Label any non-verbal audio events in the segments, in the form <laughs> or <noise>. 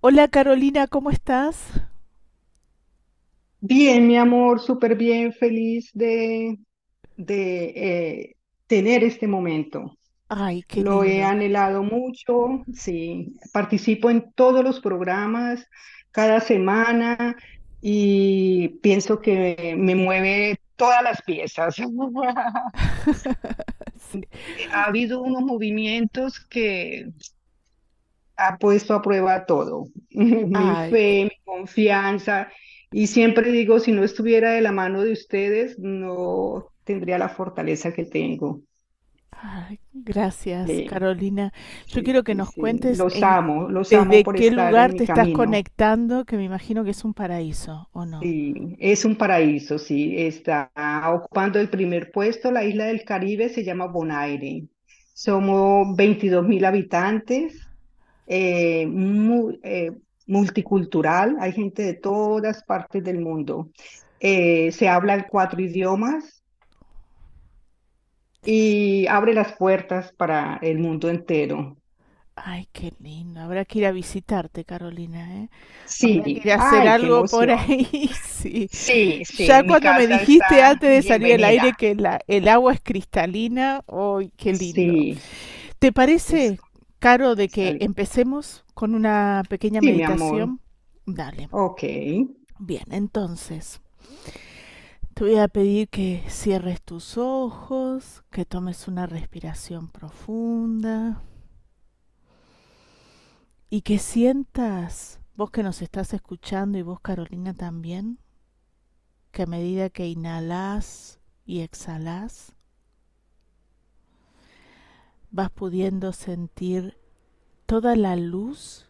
Hola Carolina, ¿cómo estás? Bien, mi amor, súper bien, feliz de, de eh, tener este momento. Ay, qué Lo he lindo. anhelado mucho, sí, participo en todos los programas cada semana y pienso que me mueve todas las piezas. <laughs> Sí. <laughs> Ha habido unos movimientos que ha puesto a prueba todo, <laughs> mi Ay, fe, mi confianza, y siempre digo, si no estuviera de la mano de ustedes, no tendría la fortaleza que tengo. ay, gracias, Sí, Carolina. Yo sí, quiero que nos sí. cuentes Los en amo, los amo desde por qué estar en lugar te estás camino. conectando, que me imagino que es un paraíso, ¿o no? Sí, es un paraíso, sí, está ocupando el primer puesto, la isla del Caribe se llama Bonaire. Somos veintidós mil habitantes, eh, eh, multicultural, hay gente de todas partes del mundo. Eh, se hablan cuatro idiomas y abre las puertas para el mundo entero. Ay, qué lindo. Habrá que ir a visitarte, Carolina, ¿eh? Habrá que Sí, ir a hacer ay, algo por ahí, <laughs> sí. Sí, sí, Ya cuando me dijiste antes de salir al aire que la, el agua es cristalina, ¡ay, qué lindo! Sí, ¿Te parece, Caro, de que empecemos con una pequeña sí, meditación? Dale. Ok. Bien, entonces, te voy a pedir que cierres tus ojos, que tomes una respiración profunda y que sientas, vos que nos estás escuchando y vos, Carolina, también, que a medida que inhalás y exhalás, vas pudiendo sentir toda la luz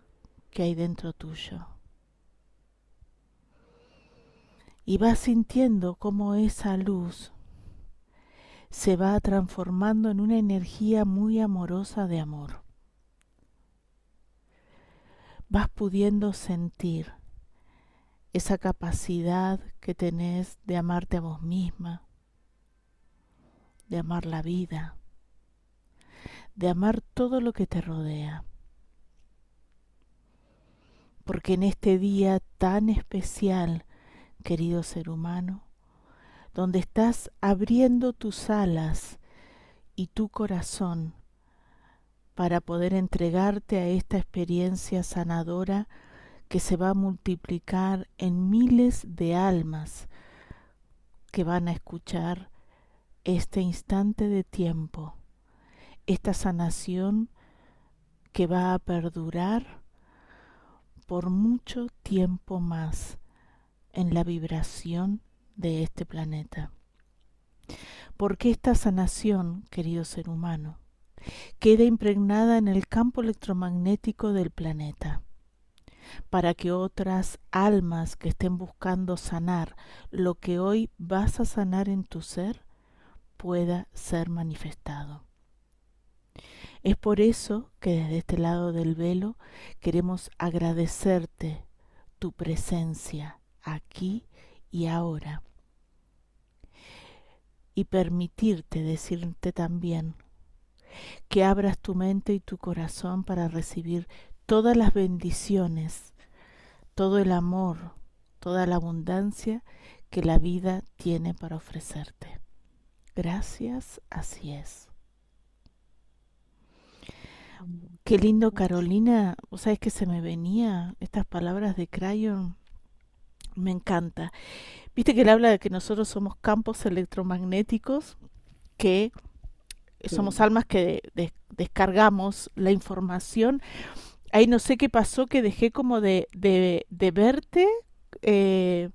que hay dentro tuyo. Y vas sintiendo cómo esa luz se va transformando en una energía muy amorosa de amor. Vas pudiendo sentir esa capacidad que tenés de amarte a vos misma, de amar la vida, de amar todo lo que te rodea. Porque en este día tan especial, querido ser humano, donde estás abriendo tus alas y tu corazón para poder entregarte a esta experiencia sanadora que se va a multiplicar en miles de almas que van a escuchar este instante de tiempo, esta sanación que va a perdurar por mucho tiempo más en la vibración de este planeta. Porque esta sanación, querido ser humano, queda impregnada en el campo electromagnético del planeta, para que otras almas que estén buscando sanar lo que hoy vas a sanar en tu ser pueda ser manifestado. Es por eso que desde este lado del velo queremos agradecerte tu presencia aquí y ahora y permitirte decirte también que abras tu mente y tu corazón para recibir todas las bendiciones, todo el amor, toda la abundancia que la vida tiene para ofrecerte. Gracias, así es. Qué lindo, Carolina. ¿Vos sabés que se me venía estas palabras de Crayon? Me encanta. Viste que él habla de que nosotros somos campos electromagnéticos, que somos almas que de- descargamos la información. Ahí no sé qué pasó, que dejé como de, de, de verte eh,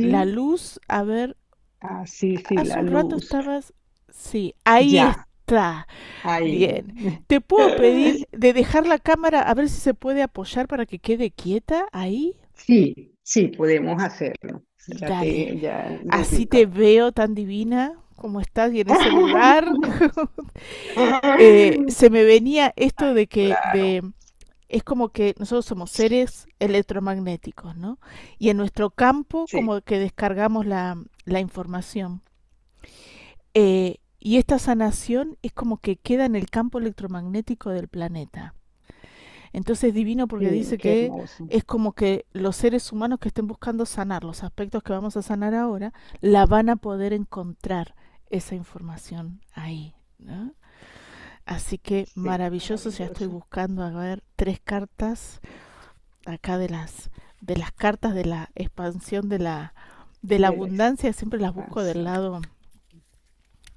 la luz. A ver, ah, sí, sí, hace la un rato luz. estabas... Sí, ahí Ya, está. Ahí. Bien. <laughs> ¿Te puedo pedir de dejar la cámara a ver si se puede apoyar para que quede quieta ahí? Sí, sí, podemos hacerlo. Ya te, ya Así te veo tan divina como estás y en ese <laughs> lugar. <laughs> Eh, se me venía esto de que Claro, de es como que nosotros somos seres electromagnéticos, ¿no? Y en nuestro campo sí, como que descargamos la, la información. Eh, y esta sanación es como que queda en el campo electromagnético del planeta. Entonces es divino porque sí, dice que hermoso. es como que los seres humanos que estén buscando sanar los aspectos que vamos a sanar ahora, la van a poder encontrar esa información ahí, ¿no? Así que Sí, maravilloso, ya estoy buscando a ver tres cartas acá de las de las cartas de la expansión de la de la De abundancia, siempre las busco del lado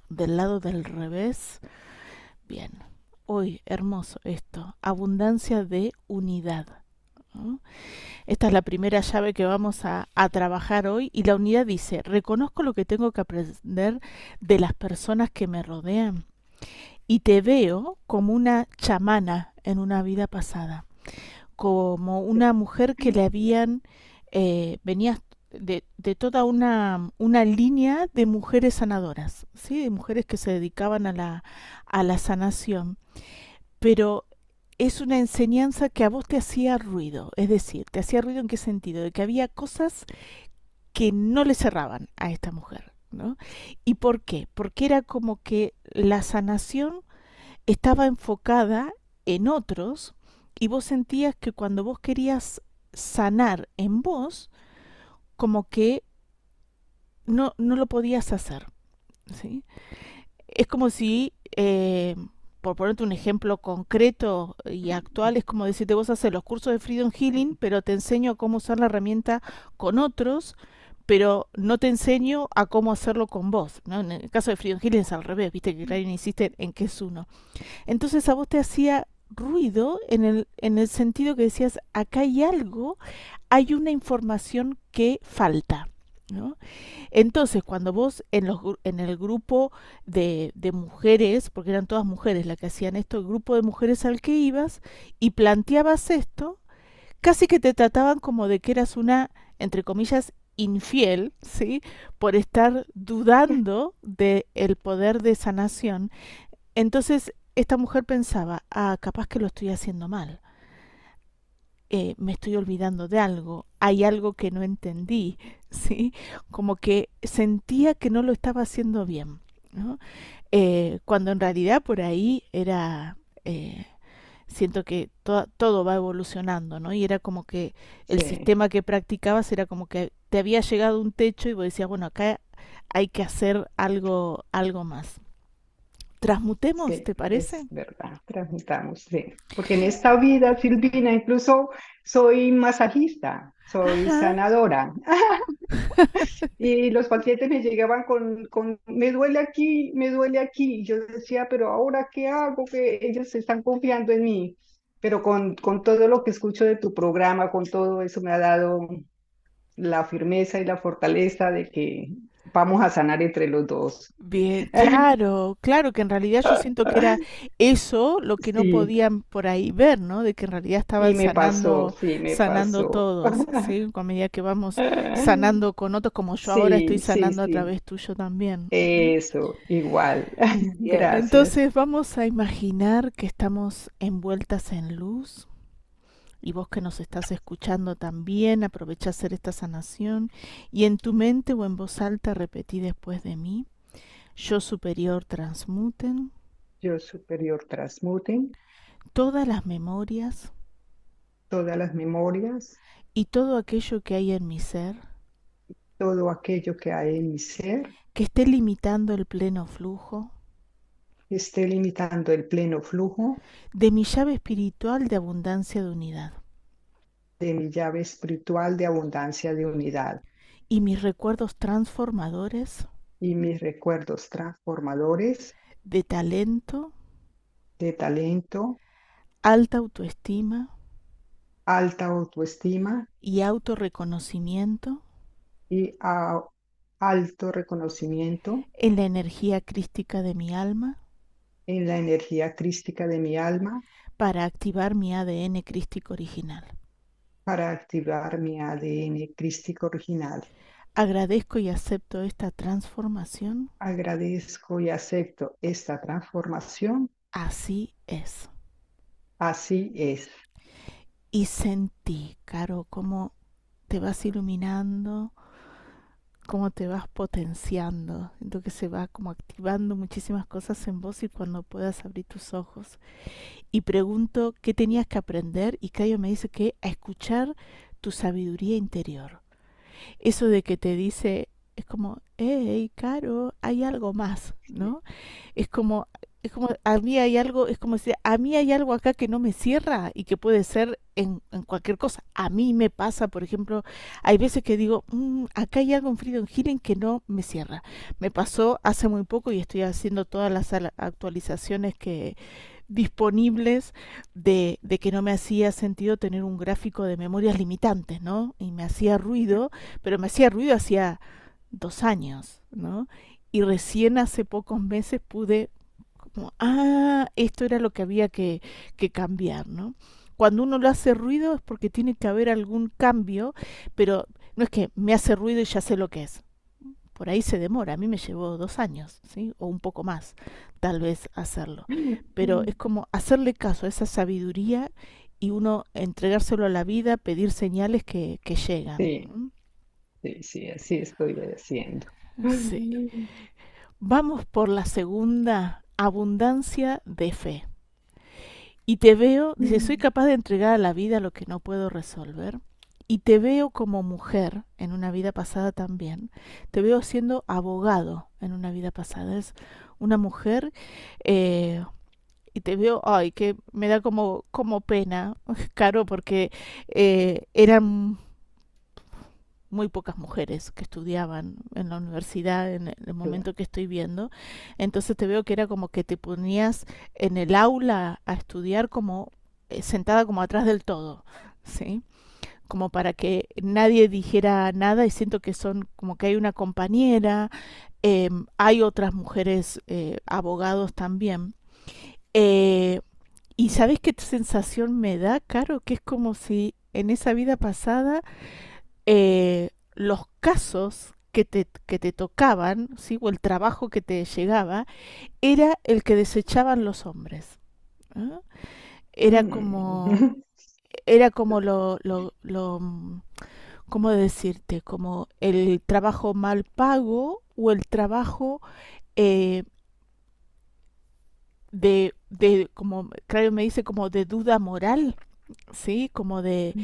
del lado del revés. Bien. Hoy, hermoso esto, abundancia de unidad. Esta es la primera llave que vamos a, a trabajar hoy y la unidad dice, reconozco lo que tengo que aprender de las personas que me rodean y te veo como una chamana en una vida pasada, como una mujer que le habían, eh, venía de, de toda una, una línea de mujeres sanadoras, ¿sí? de mujeres que se dedicaban a la, a la sanación, pero es una enseñanza que a vos te hacía ruido, es decir, te hacía ruido en qué sentido, de que había cosas que no le cerraban a esta mujer, ¿no? ¿Y por qué? Porque era como que la sanación estaba enfocada en otros y vos sentías que cuando vos querías sanar en vos, como que no, no lo podías hacer, ¿sí? Es como si, eh, por ponerte un ejemplo concreto y actual, es como decirte, vos haces los cursos de Freedom Healing, pero te enseño a cómo usar la herramienta con otros, pero no te enseño a cómo hacerlo con vos. ¿no? En el caso de Freedom Healing es al revés, viste que Clarín insiste en que es uno. Entonces a vos te hacía ruido en el, en el sentido que decías, acá hay algo, hay una información que falta. ¿no? Entonces, cuando vos en, los, en el grupo de, de, mujeres, porque eran todas mujeres las que hacían esto, el grupo de mujeres al que ibas y planteabas esto, casi que te trataban como de que eras una, entre comillas, infiel, ¿sí? Por estar dudando <laughs> del el poder de sanación. Entonces, esta mujer pensaba, ah, capaz que lo estoy haciendo mal eh, me estoy olvidando de algo, hay algo que no entendí, <laughs> ¿sí? Como que sentía que no lo estaba haciendo bien, ¿no? Eh, cuando en realidad por ahí era, eh, siento que to todo va evolucionando, ¿no? Y era como que el Sí, sistema que practicabas era como que te había llegado un techo y vos decías, bueno, acá hay que hacer algo, algo más. Transmutemos, sí, ¿te parece? es verdad, transmitamos, sí. Porque en esta vida, Silvina, incluso soy masajista, soy Ajá, sanadora. <laughs> Y los pacientes me llegaban con, con, me duele aquí, me duele aquí. Y yo decía, pero ahora, ¿qué hago? Que ellos están confiando en mí. Pero con, con todo lo que escucho de tu programa, con todo eso me ha dado la firmeza y la fortaleza de que vamos a sanar entre los dos. Bien, <laughs> claro, claro que en realidad yo siento que era eso lo que no Sí, podían por ahí ver, ¿no? De que en realidad estaban y me pasó, sanando, sí, me sanando pasó. todos, ¿sí? <laughs> Con medida que vamos sanando con otros, como yo ahora estoy sanando a través tuyo también. Eso, igual. <laughs> Gracias. entonces vamos a imaginar que estamos envueltas en luz y vos que nos estás escuchando también, aprovecha hacer esta sanación y en tu mente o en voz alta repetí después de mí, yo superior transmuten. Yo superior transmuten. Todas las memorias. Todas las memorias, y todo aquello que hay en mi ser. Todo aquello que hay en mi ser. Que esté limitando el pleno flujo esté limitando el pleno flujo de mi llave espiritual de abundancia de unidad. de mi llave espiritual de abundancia de unidad. Y mis recuerdos transformadores. Y mis recuerdos transformadores de talento, de talento, alta autoestima. Alta autoestima. Y autorreconocimiento. Y a- alto reconocimiento. En la energía crística de mi alma en la energía crística de mi alma para activar mi ADN crístico original. para activar mi ADN crístico original. Agradezco y acepto esta transformación. Agradezco y acepto esta transformación. Así es. Así es. Y sentí, Caro, cómo te vas iluminando, cómo te vas potenciando. Siento que se va como activando muchísimas cosas en vos y cuando puedas abrir tus ojos. Y pregunto qué tenías que aprender y Cayo me dice que a escuchar tu sabiduría interior. Eso de que te dice, es como, hey, Caro, hay algo más, ¿no? Es como, es como, a mí hay algo, es como si a mí hay algo acá que no me cierra y que puede ser en, cualquier cosa. A mí me pasa, por ejemplo, hay veces que digo, "Mm, acá hay algo en Freedom Healing que no me cierra. Me pasó hace muy poco y estoy haciendo todas las al- actualizaciones que disponibles de, de que no me hacía sentido tener un gráfico de memorias limitantes, ¿no? Y me hacía ruido, pero me hacía ruido hacía dos años, ¿no? Y recién hace pocos meses pude como, ah, esto era lo que había que, que cambiar, ¿no? Cuando uno lo hace ruido es porque tiene que haber algún cambio, pero no es que me hace ruido y ya sé lo que es. Por ahí se demora, a mí me llevó dos años, ¿sí? O un poco más, tal vez hacerlo. Pero es como hacerle caso a esa sabiduría y uno entregárselo a la vida, pedir señales que, que llegan. Sí, sí, así estoy haciendo. Sí. Vamos por la segunda, abundancia de fe. Y te veo, dice, soy capaz de entregar a la vida lo que no puedo resolver. Y te veo como mujer en una vida pasada también. Te veo siendo abogado en una vida pasada. Es una mujer eh, y te veo, ay, que me da como, como pena, <laughs> Caro, porque eh, eran muy pocas mujeres que estudiaban en la universidad en el momento que estoy viendo. Entonces te veo que era como que te ponías en el aula a estudiar como eh, sentada como atrás del todo, ¿sí? Como para que nadie dijera nada y siento que son como que hay una compañera, em, hay otras mujeres eh, abogados también. Eh, y ¿sabes qué sensación me da, Caro? Que es como si en esa vida pasada eh, los casos que te, que te tocaban, ¿sí? o el trabajo que te llegaba, era el que desechaban los hombres. Era como, Mm. <laughs> era como lo, lo, lo, ¿cómo decirte? Como el trabajo mal pago o el trabajo eh, de, de, como, claro, me dice como de duda moral, ¿sí? Como de,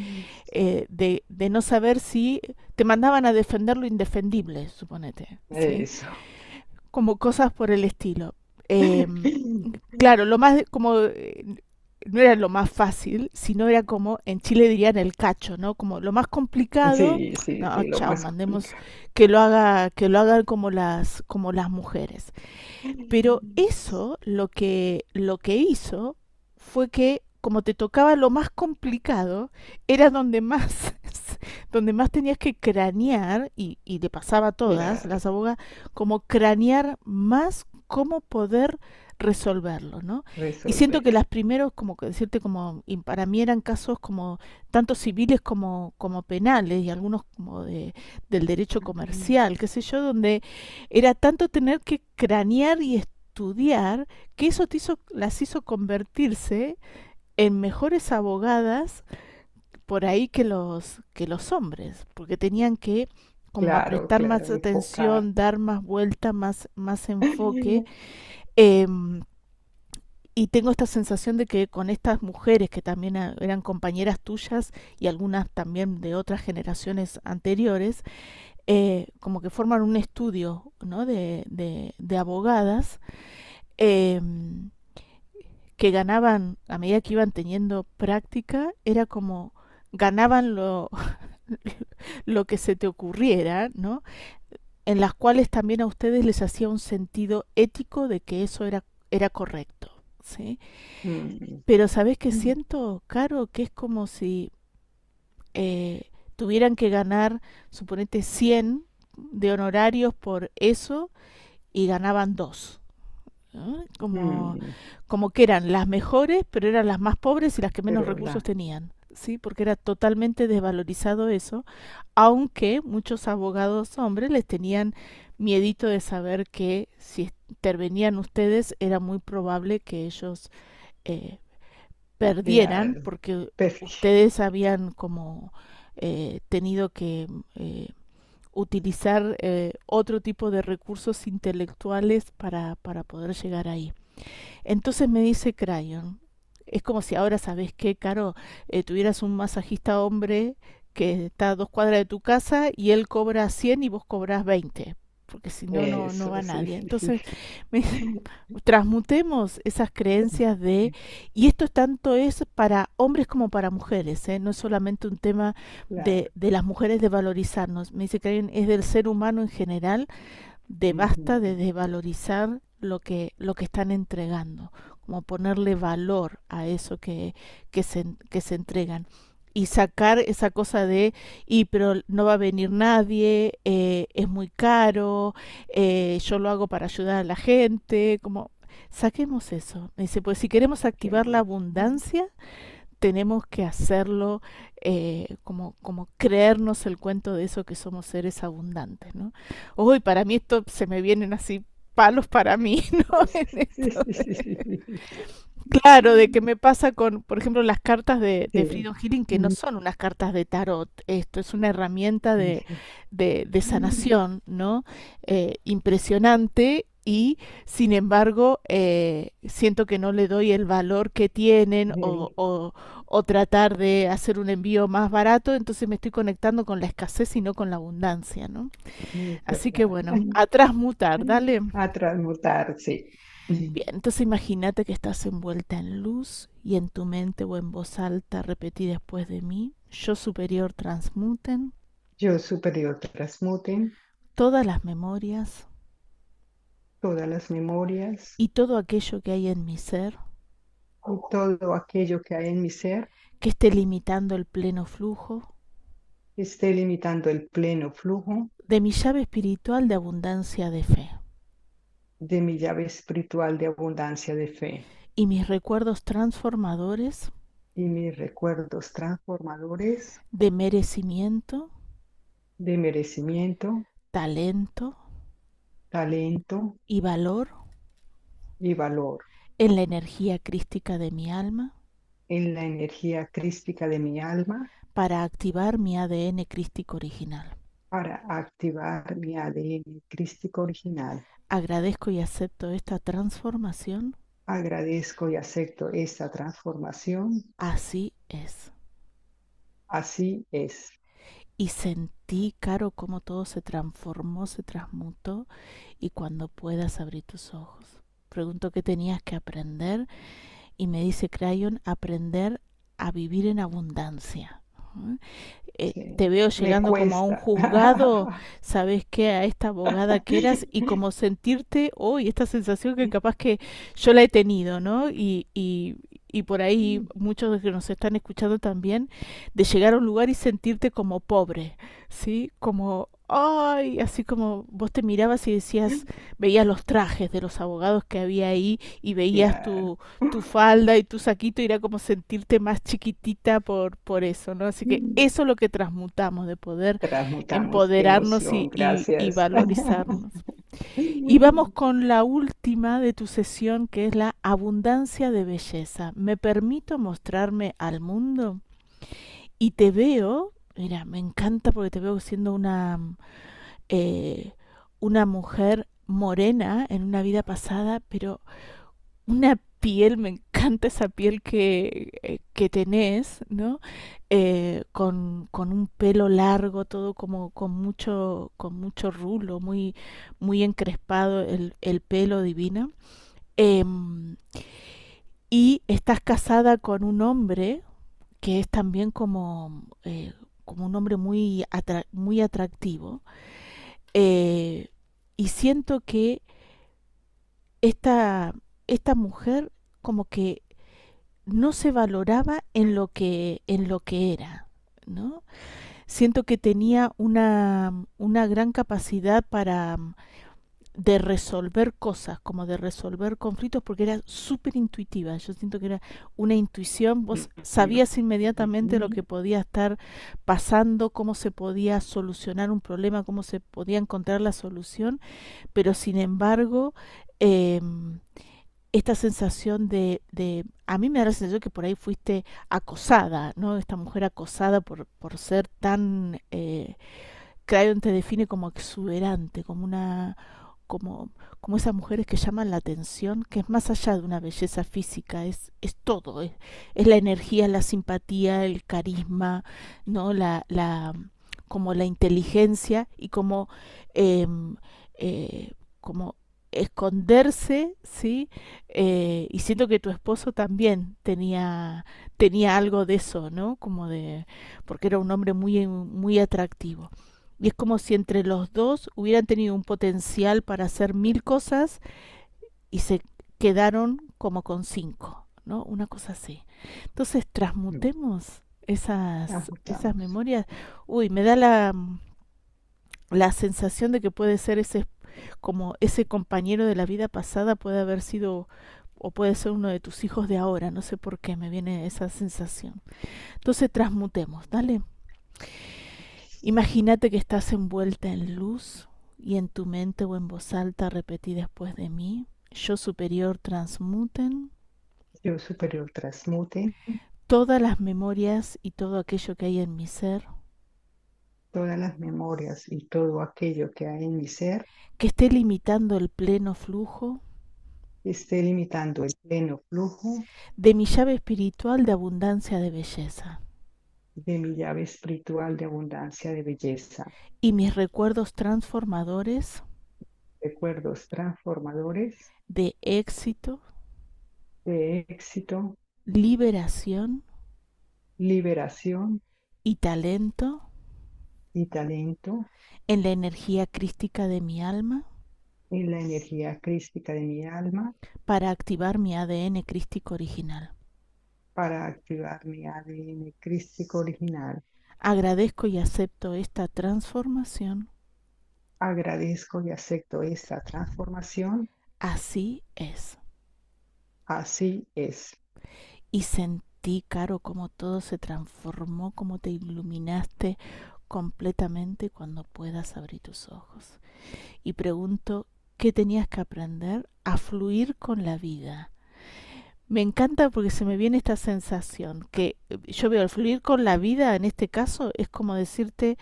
eh, de, de no saber si te mandaban a defender lo indefendible, suponete, ¿sí? Eso. Como cosas por el estilo. <laughs> Em, claro, lo más, como, eh, no era lo más fácil, sino era como, en Chile dirían el cacho, ¿no? Como lo más complicado, Sí, sí, no, sí, lo chao, más mandemos complicado. que lo haga, que lo hagan como las, como las mujeres. Pero eso lo que, lo que hizo fue que como te tocaba lo más complicado, era donde más, <laughs> donde más tenías que cranear, y, y le pasaba a todas Claro, las abogadas, como cranear más cómo poder resolverlo, ¿no? Y siento que las primeros, como que decirte, como, y para mí eran casos como tanto civiles como, como penales, y algunos como de, del derecho comercial, qué sé yo, donde era tanto tener que cranear y estudiar que eso te hizo, las hizo convertirse en mejores abogadas por ahí que los, que los hombres, porque tenían que como Claro, prestar más enfocar. atención, dar más vuelta, más, más enfoque. <laughs> em, y tengo esta sensación de que con estas mujeres que también a- eran compañeras tuyas y algunas también de otras generaciones anteriores, eh, como que forman un estudio, ¿no? de, de, de abogadas em, que ganaban, a medida que iban teniendo práctica, era como ganaban lo, <laughs> lo que se te ocurriera, ¿no? En las cuales también a ustedes les hacía un sentido ético de que eso era, era correcto, ¿sí? Mm. Pero ¿sabés qué siento, Caro? Que es como si eh, tuvieran que ganar, suponete, 100 de honorarios por eso y ganaban dos. Como, mm. como que eran las mejores, pero eran las más pobres y las que menos recursos tenían. ¿sí? porque era totalmente desvalorizado eso, aunque muchos abogados hombres les tenían miedito de saber que si intervenían ustedes era muy probable que ellos eh, perdieran, porque ustedes habían como eh, tenido que eh, utilizar otro tipo de recursos intelectuales para, para poder llegar ahí. Entonces me dice Crayon, es como si ahora, ¿sabes qué, Caro? Eh, tuvieras un masajista hombre que está a dos cuadras de tu casa y él cobra 100 y vos cobras 20 porque si no, no, va nadie. <laughs> Entonces, transmutemos esas creencias de, <laughs> y esto tanto es para hombres como para mujeres, ¿eh? no es solamente un tema de, de, las mujeres de valorizarnos, me dice que es del ser humano en general, de basta de desvalorizar lo que, lo que están entregando, como ponerle valor a eso que, que, se, que se entregan y sacar esa cosa de, y pero no va a venir nadie, eh, es muy caro, eh, yo lo hago para ayudar a la gente, como saquemos eso. Me dice, pues si queremos activar la abundancia, tenemos que hacerlo eh, como, como creernos el cuento de eso que somos seres abundantes, ¿no? Hoy para mí esto se me vienen así palos para mí, ¿no? Claro, de que me pasa con, por ejemplo, las cartas de, de Freedom Healing, que no son unas cartas de tarot, esto es una herramienta de, de, de sanación, ¿no? Eh, impresionante y sin embargo eh, siento que no le doy el valor que tienen o, o, o, tratar de hacer un envío más barato, entonces me estoy conectando con la escasez y no con la abundancia, ¿no? Así que bueno, <laughs> a transmutar, dale. A transmutar, sí. Bien, entonces imagínate que estás envuelta en luz y en tu mente o en voz alta repetí después de mí, yo superior transmuten. Yo superior transmuten. Todas las memorias. Todas las memorias. Y todo aquello que hay en mi ser. Y todo aquello que hay en mi ser. Que esté limitando el pleno flujo. Esté limitando el pleno flujo. De mi llave espiritual de abundancia de fe de mi llave espiritual de abundancia de fe. Y mis recuerdos transformadores. Y mis recuerdos transformadores. De merecimiento. De merecimiento. Talento. Talento. Y valor. Y valor. En la energía crística de mi alma. En la energía crística de mi alma. Para activar mi ADN crístico original para activar mi ADN crístico original. Agradezco y acepto esta transformación. Agradezco y acepto esta transformación. Así es. Así es. Y sentí, Caro, cómo todo se transformó, se transmutó y cuando puedas abrir tus ojos. Pregunto qué tenías que aprender y me dice Crayon, aprender a vivir en abundancia. Eh, te veo llegando como a un juzgado, <laughs> ¿sabes qué? A esta abogada que eras y <laughs> como sentirte hoy, esta sensación que capaz que yo la he tenido, ¿no? Y, y, y por ahí muchos de los que nos están escuchando también, de llegar a un lugar y sentirte como pobre, ¿sí? Como, ay, así como vos te mirabas y decías, veías los trajes de los abogados que había ahí y veías tu, tu falda y tu saquito y era como sentirte más chiquitita por, por eso, ¿no? Así que mm. eso es lo que transmutamos, de poder empoderarnos y, y, y valorizarnos. Y vamos <laughs> con la última de tu sesión, que es la abundancia de belleza. ¿Me permito mostrarme al mundo? Y te veo, mira, me encanta porque te veo siendo una, eh, una mujer morena en una vida pasada, pero una piel, me encanta esa piel que, eh, que tenés, ¿no? Eh, con, con, un pelo largo, todo como con mucho, con mucho rulo, muy, muy encrespado el, el pelo divino. Em, y estás casada con un hombre que es también como, como un hombre muy, muy atractivo. y siento que esta, esta mujer como que no se valoraba en lo que, en lo que era, ¿no? Siento que tenía una, una gran capacidad para de resolver cosas, como de resolver conflictos, porque era súper intuitiva. Yo siento que era una intuición, vos sabías inmediatamente lo que podía estar pasando, cómo se podía solucionar un problema, cómo se podía encontrar la solución, pero sin embargo, eh, esta sensación de, de, a mí me da la sensación que por ahí fuiste acosada, ¿no? Esta mujer acosada por, por ser tan, eh, Crayon te define como exuberante, como una, como, como esas mujeres que llaman la atención, que es más allá de una belleza física, es, es todo, es, es la energía, la simpatía, el carisma, ¿no? La, la, como la inteligencia y como, eh, eh, como esconderse, ¿sí? Eh, y siento que tu esposo también tenía, tenía algo de eso, ¿no? Como de, porque era un hombre muy, muy atractivo. Y es como si entre los dos hubieran tenido un potencial para hacer mil cosas y se quedaron como con cinco, ¿no? Una cosa así. Entonces, transmutemos esas, esas memorias. Uy, me da la, la sensación de que puede ser ese como ese compañero de la vida pasada puede haber sido o puede ser uno de tus hijos de ahora, no sé por qué me viene esa sensación. Entonces transmutemos, dale. Imagínate que estás envuelta en luz y en tu mente o en voz alta repetí después de mí, yo superior transmuten. Yo superior transmuten. Todas las memorias y todo aquello que hay en mi ser. Todas las memorias y todo aquello que hay en mi ser, que esté limitando el pleno flujo, esté limitando el pleno flujo. De mi llave espiritual de abundancia de belleza, de mi llave espiritual de abundancia de belleza. Y mis recuerdos transformadores, recuerdos transformadores. De éxito, de éxito, liberación, liberación. Y talento. Y talento. En la energía crística de mi alma. En la energía crística de mi alma. Para activar mi ADN crístico original. Para activar mi ADN crístico original. Agradezco y acepto esta transformación. Agradezco y acepto esta transformación. Así es. Así es. Y sentí, Caro, como todo se transformó, como te iluminaste, completamente cuando puedas abrir tus ojos. Y pregunto, ¿qué tenías que aprender? A fluir con la vida. Me encanta porque se me viene esta sensación que eh, yo veo el fluir con la vida en este caso es como decirte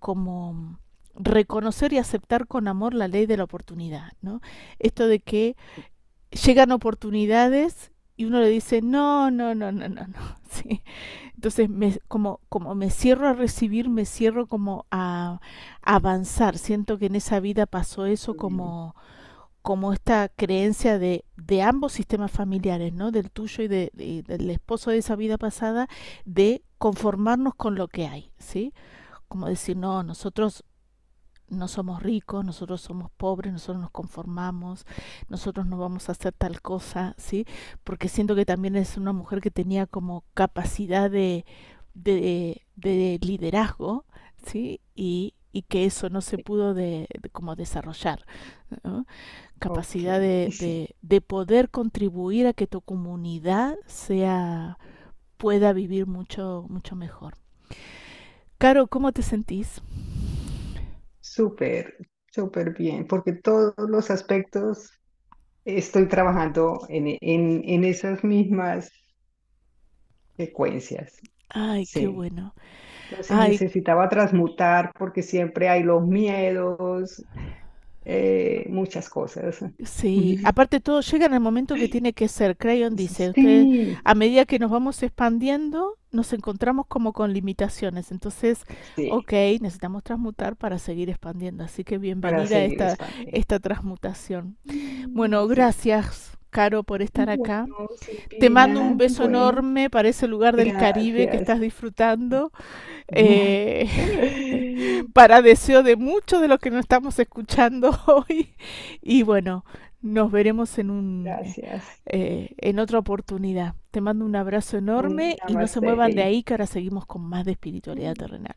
como reconocer y aceptar con amor la ley de la oportunidad, ¿no? Esto de que llegan oportunidades y uno le dice, no, no, no, no, no, no. <laughs> ¿sí? Entonces, me, como, como me cierro a recibir, me cierro como a, a avanzar. Siento que en esa vida pasó eso como, como esta creencia de, de ambos sistemas familiares, ¿no? Del tuyo y, de, del esposo de esa vida pasada, de conformarnos con lo que hay, ¿sí? Como decir, no, nosotros no somos ricos, nosotros somos pobres, nosotros nos conformamos, nosotros no vamos a hacer tal cosa, ¿sí? Porque siento que también es una mujer que tenía como capacidad de, de, de liderazgo, ¿sí? Y, y, que eso no se pudo de, de como desarrollar, ¿no? Capacidad okay. de, <laughs> de, de poder contribuir a que tu comunidad sea pueda vivir mucho mucho mejor. Caro, ¿cómo te sentís? Súper, súper bien, porque todos los aspectos estoy trabajando en, en, en esas mismas secuencias. Ay, sí. qué bueno. Ay. necesitaba transmutar porque siempre hay los miedos, eh, muchas cosas. Sí, aparte todo llega en el momento que tiene que ser. Crayon dice, sí. usted, a medida que nos vamos expandiendo, nos encontramos como con limitaciones. Entonces, sí. ok, necesitamos transmutar para seguir expandiendo. Así que bienvenida a esta, esta transmutación. Bueno, gracias. Caro, por estar acá. Bueno, Te mando un beso bueno. enorme para ese lugar del Gracias. Caribe que estás disfrutando. <laughs> Eh, <laughs> para deseo de muchos de los que nos estamos escuchando <laughs> hoy. Y bueno, nos veremos en un eh, en otra oportunidad. Te mando un abrazo enorme y no se muevan de ahí que ahora seguimos con más de espiritualidad terrenal.